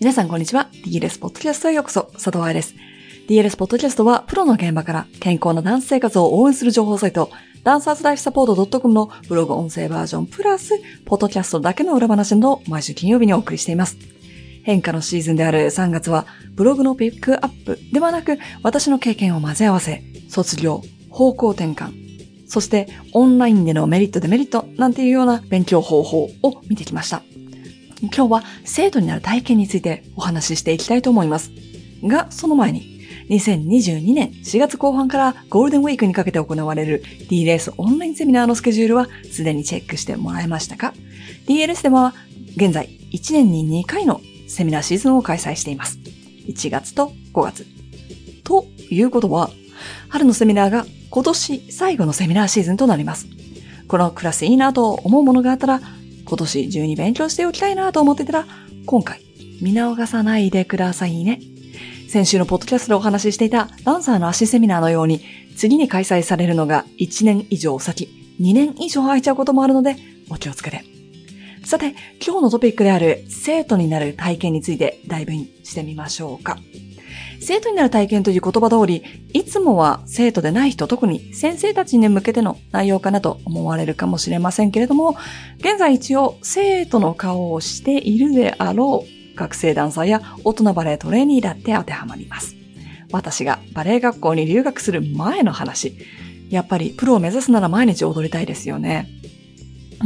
皆さんこんにちは。DLS ポッドキャストへようこそ、佐藤愛です。DLS ポッドキャストは、プロの現場から健康なダンス生活を応援する情報サイト、ダンサーズライフサポート .com のブログ音声バージョンプラス、ポッドキャストだけの裏話など毎週金曜日にお送りしています。変化のシーズンである3月は、ブログのピックアップではなく、私の経験を混ぜ合わせ、卒業、方向転換、そしてオンラインでのメリットデメリットなんていうような勉強方法を見てきました。今日は生徒になる体験についてお話ししていきたいと思います。が、その前に、2022年4月後半からゴールデンウィークにかけて行われる DLS オンラインセミナーのスケジュールはすでにチェックしてもらえましたか ?DLS では現在1年に2回のセミナーシーズンを開催しています。1月と5月。ということは、春のセミナーが今年最後のセミナーシーズンとなります。このクラスいいなと思うものがあったら、今年中に勉強しておきたいなと思ってたら、今回見逃さないでくださいね。先週のポッドキャストでお話ししていたダンサーの足セミナーのように、次に開催されるのが1年以上先、2年以上空いちゃうこともあるので、お気をつけて。さて、今日のトピックである生徒になる体験についてダイブインしてみましょうか。生徒になる体験という言葉通り、いつもは生徒でない人、特に先生たちに向けての内容かなと思われるかもしれませんけれども、現在一応生徒の顔をしているであろう学生ダンサーや大人バレエトレーニーだって当てはまります。私がバレエ学校に留学する前の話。やっぱりプロを目指すなら毎日踊りたいですよね。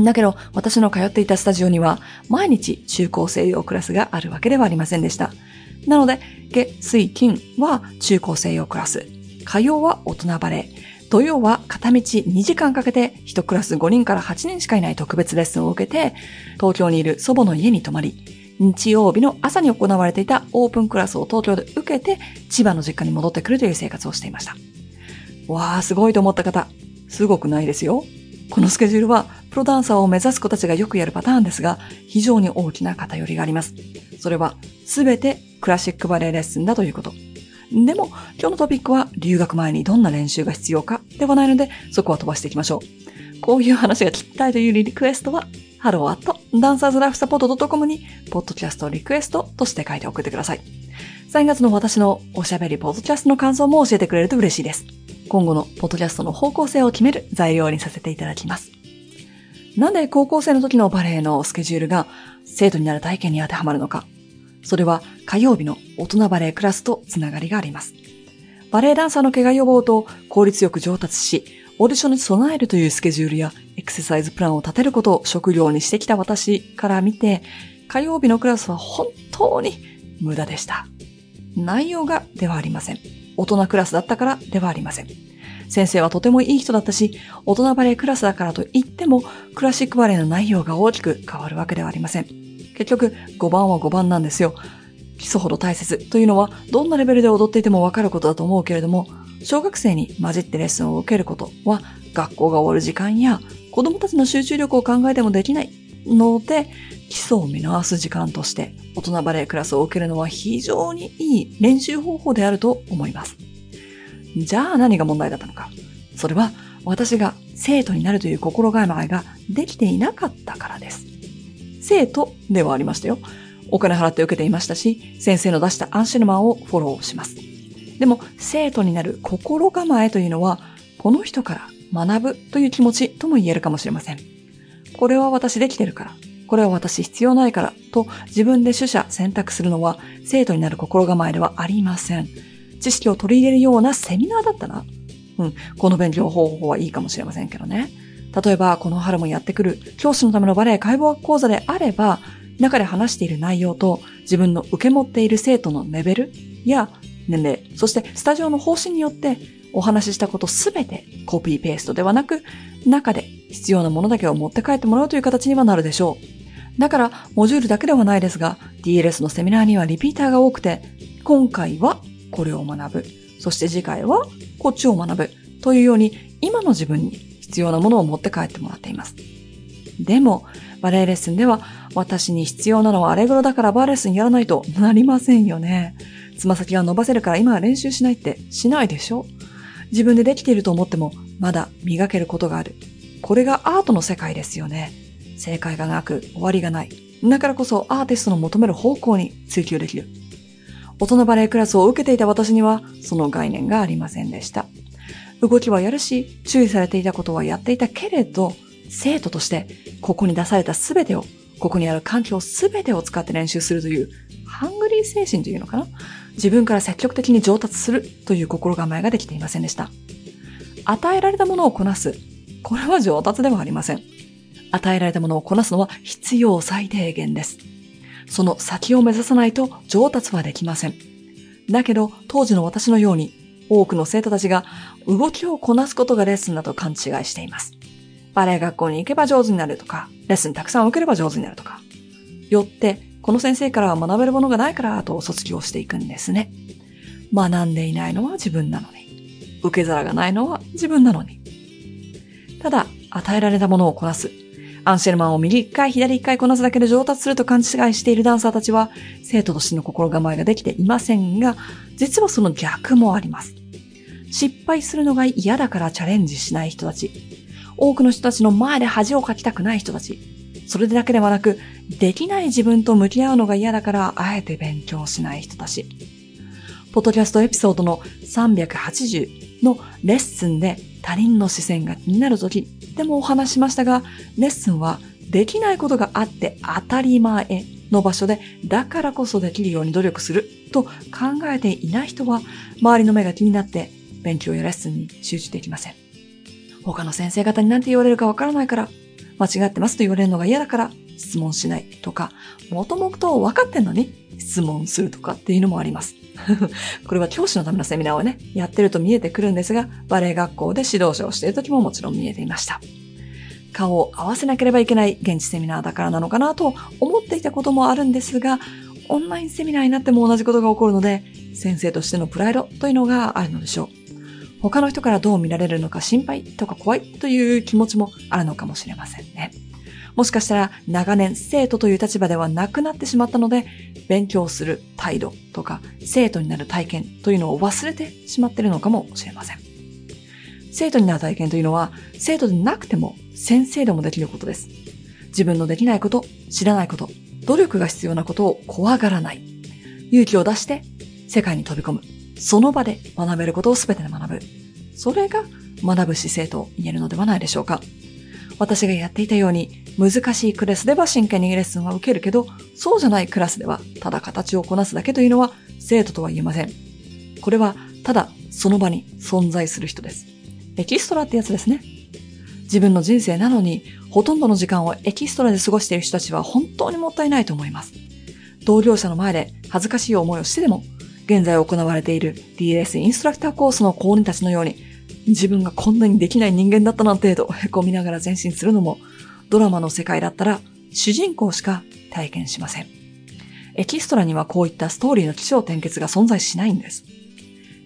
だけど、私の通っていたスタジオには、毎日中高生用クラスがあるわけではありませんでした。なので、月、水、金は中高生用クラス。火曜は大人バレエ。土曜は片道2時間かけて1クラス5人から8人しかいない特別レッスンを受けて、東京にいる祖母の家に泊まり、日曜日の朝に行われていたオープンクラスを東京で受けて、千葉の実家に戻ってくるという生活をしていました。わー、すごいと思った方、すごくないですよ。このスケジュールは、プロダンサーを目指す子たちがよくやるパターンですが、非常に大きな偏りがあります。それは、すべてクラシックバレエレッスンだということ。でも、今日のトピックは留学前にどんな練習が必要かではないので、そこは飛ばしていきましょう。こういう話が聞きたいというリクエストは、ハローアットダンサーズライフサポート .com に、ポッドキャストリクエストとして書いて送ってください。3月の私のおしゃべりポッドキャストの感想も教えてくれると嬉しいです。今後のポッドキャストの方向性を決める材料にさせていただきます。なんで高校生の時のバレエのスケジュールが生徒になる体験に当てはまるのかそれは火曜日の大人バレエクラスとつながりがあります。バレエダンサーの怪我予防と効率よく上達し、オーディションに備えるというスケジュールやエクササイズプランを立てることを職業にしてきた私から見て、火曜日のクラスは本当に無駄でした。内容がではありません。大人クラスだったからではありません。先生はとてもいい人だったし、大人バレエクラスだからといっても、クラシックバレエの内容が大きく変わるわけではありません。結局、5番は5番なんですよ。基礎ほど大切というのは、どんなレベルで踊っていてもわかることだと思うけれども、小学生に混じってレッスンを受けることは、学校が終わる時間や、子供たちの集中力を考えてもできないので、基礎を見直す時間として、大人バレエクラスを受けるのは非常にいい練習方法であると思います。じゃあ何が問題だったのか。それは、私が生徒になるという心構えができていなかったからです。生徒ではありましたよ。お金払って受けていましたし、先生の出したアンシルマンをフォローします。でも、生徒になる心構えというのは、この人から学ぶという気持ちとも言えるかもしれません。これは私できてるから、これは私必要ないからと自分で取捨選択するのは生徒になる心構えではありません。知識を取り入れるようなセミナーだったな。うん、この勉強方法はいいかもしれませんけどね。例えば、この春もやってくる教師のためのバレエ解剖学講座であれば、中で話している内容と自分の受け持っている生徒のレベルや年齢、そしてスタジオの方針によってお話ししたことすべてコピーペーストではなく、中で必要なものだけを持って帰ってもらうという形にはなるでしょう。だから、モジュールだけではないですが、DLS のセミナーにはリピーターが多くて、今回はこれを学ぶ。そして次回はこっちを学ぶ。というように、今の自分に必要なものを持って帰ってもらっています。でも、バレエレッスンでは、私に必要なのはアレグロだからバーレッスンやらないとなりませんよね。つま先が伸ばせるから今は練習しないってしないでしょ自分でできていると思っても、まだ磨けることがある。これがアートの世界ですよね。正解がなく終わりがない。だからこそアーティストの求める方向に追求できる。大人バレエクラスを受けていた私にはその概念がありませんでした。動きはやるし、注意されていたことはやっていたけれど、生徒としてここに出された全てを、ここにある環境全てを使って練習するという、ハングリー精神というのかな？自分から積極的に上達するという心構えができていませんでした。与えられたものをこなす。これは上達ではありません。与えられたものをこなすのは必要最低限です。その先を目指さないと上達はできません。だけど、当時の私のように、多くの生徒たちが動きをこなすことがレッスンだと勘違いしています。バレエ学校に行けば上手になるとか、レッスンたくさん受ければ上手になるとか。よって、この先生からは学べるものがないからと卒業していくんですね。学んでいないのは自分なのに。受け皿がないのは自分なのに。ただ、与えられたものをこなす。アンシェルマンを右一回左一回こなすだけで上達すると勘違いしているダンサーたちは、生徒としての心構えができていませんが、実はその逆もあります。失敗するのが嫌だからチャレンジしない人たち。多くの人たちの前で恥をかきたくない人たち。それだけではなく、できない自分と向き合うのが嫌だから、あえて勉強しない人たち。ポッドキャストエピソードの380のレッスンで他人の視線が気になるとき、でもお話しましたが、レッスンはできないことがあって当たり前の場所で、だからこそできるように努力すると考えていない人は、周りの目が気になって勉強やレッスンに集中できません。他の先生方に何て言われるかわからないから、間違ってますと言われるのが嫌だから質問しないとか、もともと分かってんのに質問するとかっていうのもあります。これは教師のためのセミナーをね、やってると見えてくるんですが、バレエ学校で指導者をしている時ももちろん見えていました。顔を合わせなければいけない現地セミナーだからなのかなと思っていたこともあるんですが、オンラインセミナーになっても同じことが起こるので、先生としてのプライドというのがあるのでしょう。他の人からどう見られるのか心配とか怖いという気持ちもあるのかもしれませんね。もしかしたら長年生徒という立場ではなくなってしまったので、勉強する態度とか生徒になる体験というのを忘れてしまっているのかもしれません。生徒になる体験というのは生徒でなくても先生でもできることです。自分のできないこと、知らないこと、努力が必要なことを怖がらない。勇気を出して世界に飛び込む。その場で学べることを全てで学ぶ。それが学ぶ姿勢と言えるのではないでしょうか。私がやっていたように難しいクラスでは真剣にレッスンは受けるけど、そうじゃないクラスではただ形をこなすだけというのは生徒とは言えません。これはただその場に存在する人です。エキストラってやつですね。自分の人生なのにほとんどの時間をエキストラで過ごしている人たちは本当にもったいないと思います。同業者の前で恥ずかしい思いをしてでも、現在行われている DS インストラクターコースの公認たちのように自分がこんなにできない人間だったなんてと凹みながら前進するのも、ドラマの世界だったら主人公しか体験しません。エキストラにはこういったストーリーの起承転結が存在しないんです。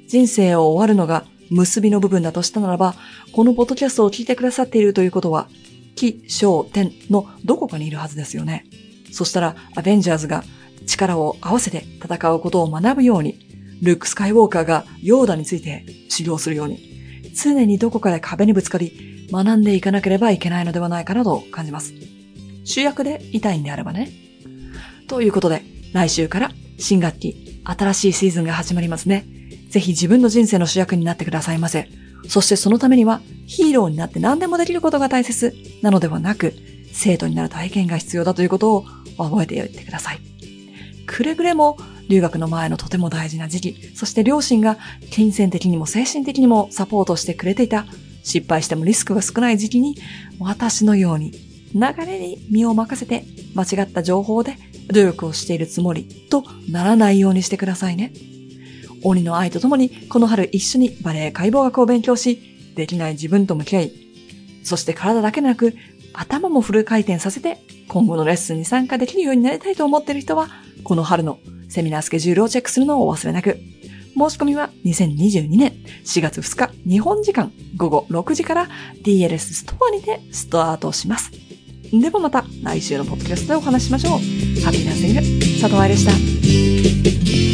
人生を終わるのが結びの部分だとしたならば、このポッドキャストを聞いてくださっているということは、起承転のどこかにいるはずですよね。そしたら、アベンジャーズが力を合わせて戦うことを学ぶように、ルック・スカイウォーカーがヨーダについて修行するように、常にどこかで壁にぶつかり、学んでいかなければいけないのではないかなと感じます。主役でいたいんであればね。ということで、来週から新学期、新しいシーズンが始まりますね。ぜひ自分の人生の主役になってくださいませ。そしてそのためにはヒーローになって何でもできることが大切なのではなく、生徒になる体験が必要だということを覚えておいてください。くれぐれも留学の前のとても大事な時期、そして両親が金銭的にも精神的にもサポートしてくれていた、失敗してもリスクが少ない時期に、私のように流れに身を任せて間違った情報で努力をしているつもりとならないようにしてくださいね。鬼の愛とともにこの春一緒にバレエ解剖学を勉強し、できない自分と向き合い、そして体だけでなく頭もフル回転させて今後のレッスンに参加できるようになりたいと思っている人は、この春のセミナースケジュールをチェックするのをお忘れなく。申し込みは2022年4月2日日本時間午後6時から DLS ストアにてスタートします。ではまた来週のポッドキャストでお話ししましょう。ハッピーナースイング、佐藤愛でした。